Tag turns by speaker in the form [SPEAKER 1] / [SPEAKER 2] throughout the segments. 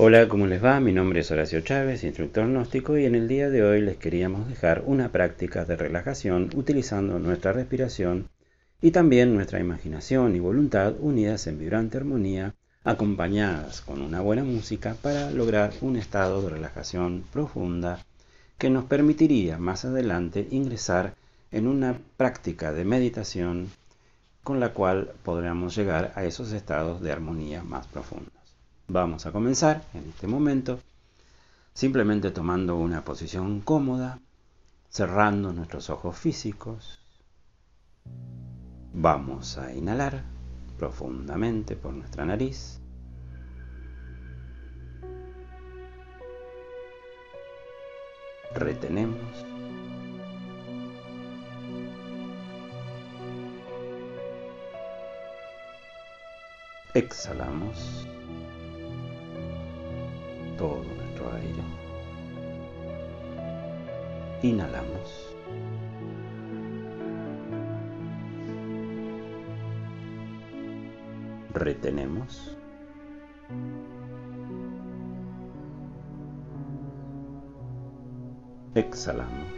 [SPEAKER 1] Hola, ¿cómo les va? Mi nombre es Horacio Chávez, instructor gnóstico, y en el día de hoy les queríamos dejar una práctica de relajación utilizando nuestra respiración y también nuestra imaginación y voluntad unidas en vibrante armonía, acompañadas con una buena música para lograr un estado de relajación profunda que nos permitiría más adelante ingresar en una práctica de meditación con la cual podríamos llegar a esos estados de armonía más profundos. Vamos a comenzar en este momento simplemente tomando una posición cómoda, cerrando nuestros ojos físicos. Vamos a inhalar profundamente por nuestra nariz. Retenemos. Exhalamos todo nuestro aire. Inhalamos. Retenemos. Exhalamos.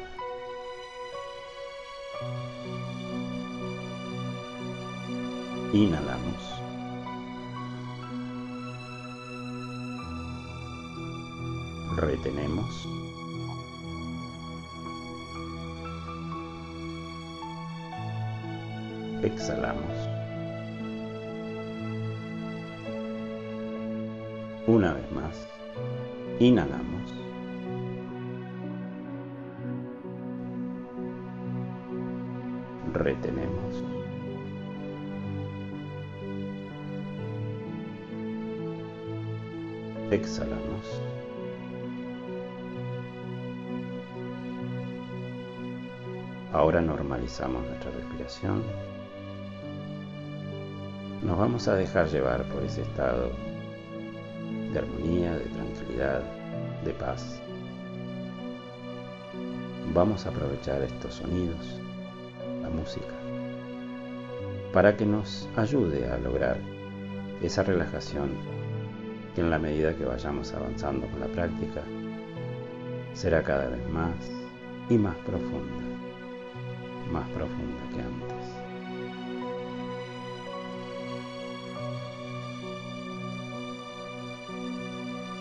[SPEAKER 1] Inhalamos. retenemos. Exhalamos. Una vez más, inhalamos. Retenemos. Exhalamos. Ahora normalizamos nuestra respiración. Nos vamos a dejar llevar por ese estado de armonía, de tranquilidad, de paz. Vamos a aprovechar estos sonidos, música, para que nos ayude a lograr esa relajación que en la medida que vayamos avanzando con la práctica será cada vez más y más profunda más profunda que antes.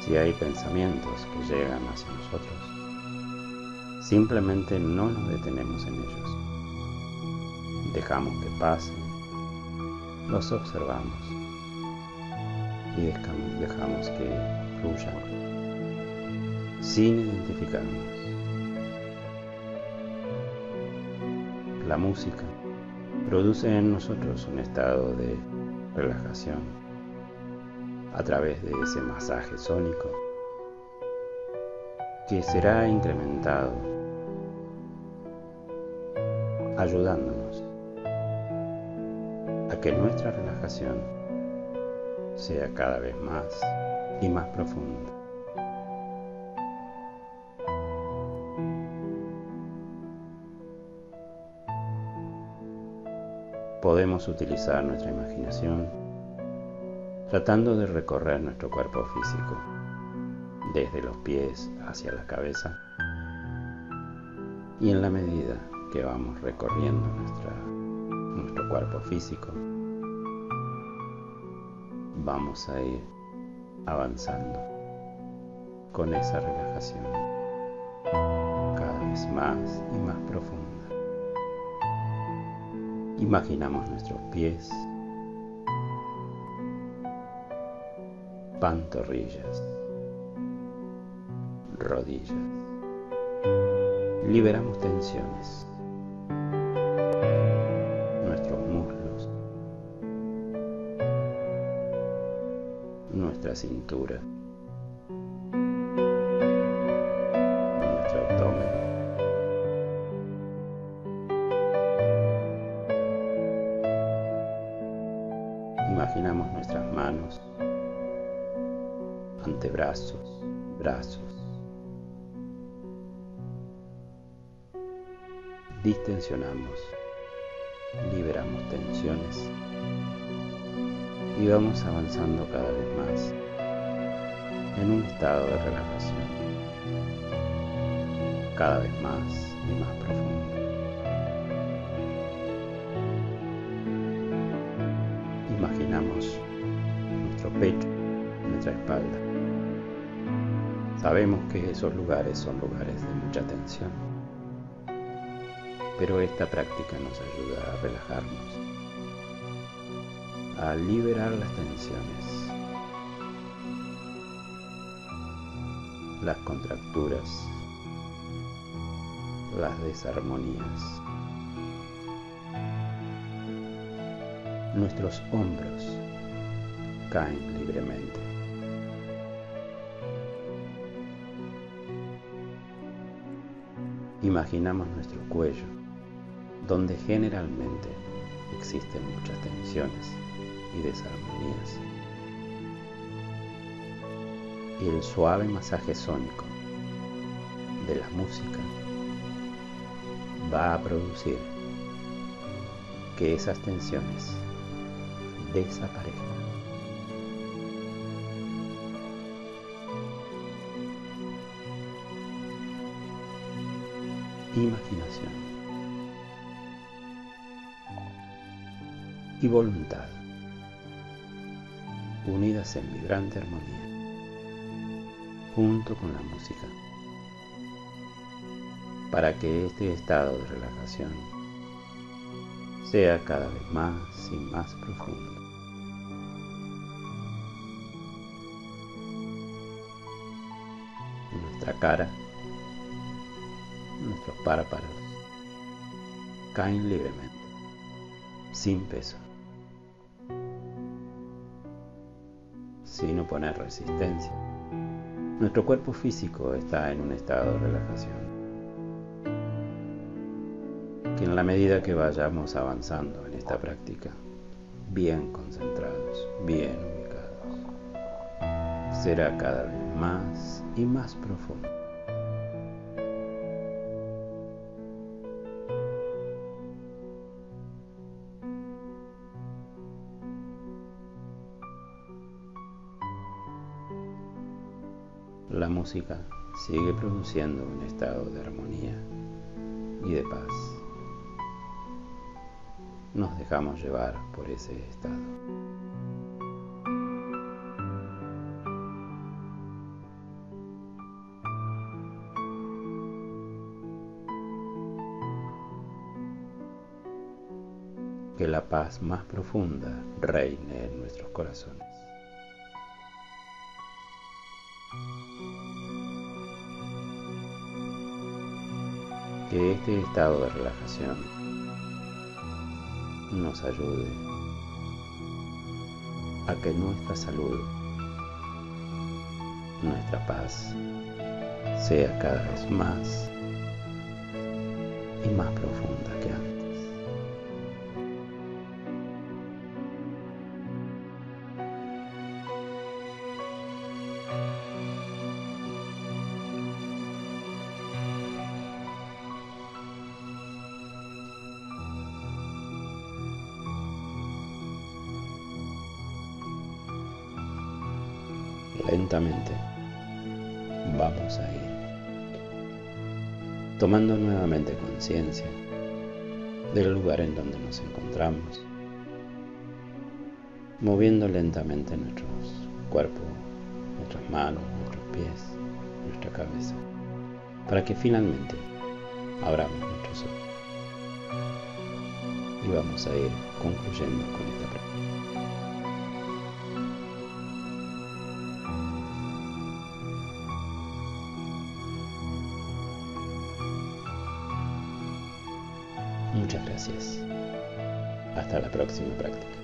[SPEAKER 1] Si hay pensamientos que llegan hacia nosotros, simplemente no nos detenemos en ellos. Dejamos que pasen, los observamos y dejamos que fluyan sin identificarnos. la música produce en nosotros un estado de relajación a través de ese masaje sónico que será incrementado ayudándonos que nuestra relajación sea cada vez más y más profunda. podemos utilizar nuestra imaginación tratando de recorrer nuestro cuerpo físico, desde los pies hacia la cabeza, y en la medida que vamos recorriendo nuestro cuerpo físico, vamos a ir avanzando con esa relajación cada vez más y más profunda. Imaginamos nuestros pies, pantorrillas, rodillas. Liberamos tensiones. Nuestra cintura. Imaginamos nuestras manos, antebrazos, brazos, distensionamos, liberamos tensiones y vamos avanzando cada vez más en un estado de relajación, cada vez más y más profundo. Imaginamos nuestro pecho, nuestra espalda. Sabemos que esos lugares son lugares de mucha tensión, pero esta práctica nos ayuda a relajarnos, a liberar las tensiones, las contracturas, las desarmonías. Nuestros hombros caen libremente. Imaginamos nuestro cuello, donde generalmente existen muchas tensiones y desarmonías. Y el suave masaje sónico de la música va a producir que esas tensiones desaparezcan. Imaginación y voluntad unidas en vibrante armonía junto con la música para que este estado de relajación sea cada vez más y más profundo. Nuestra cara, nuestros párpados caen libremente, sin peso, sin oponer resistencia. Nuestro cuerpo físico está en un estado de relajación que en la medida que vayamos avanzando en esta práctica, bien concentrados, bien ubicados, será cada vez más y más profundo. La música sigue produciendo un estado de armonía y de paz nos dejamos llevar por ese estado. Que la paz más profunda reine en nuestros corazones. Que este estado de relajación nos ayude a que nuestra salud, nuestra paz, sea cada vez más lentamente vamos a ir tomando nuevamente conciencia del lugar en donde nos encontramos, moviendo lentamente nuestros cuerpos, nuestras manos, nuestros pies, nuestra cabeza, para que finalmente abramos nuestros ojos. Y vamos a ir concluyendo con esta práctica. Próxima práctica.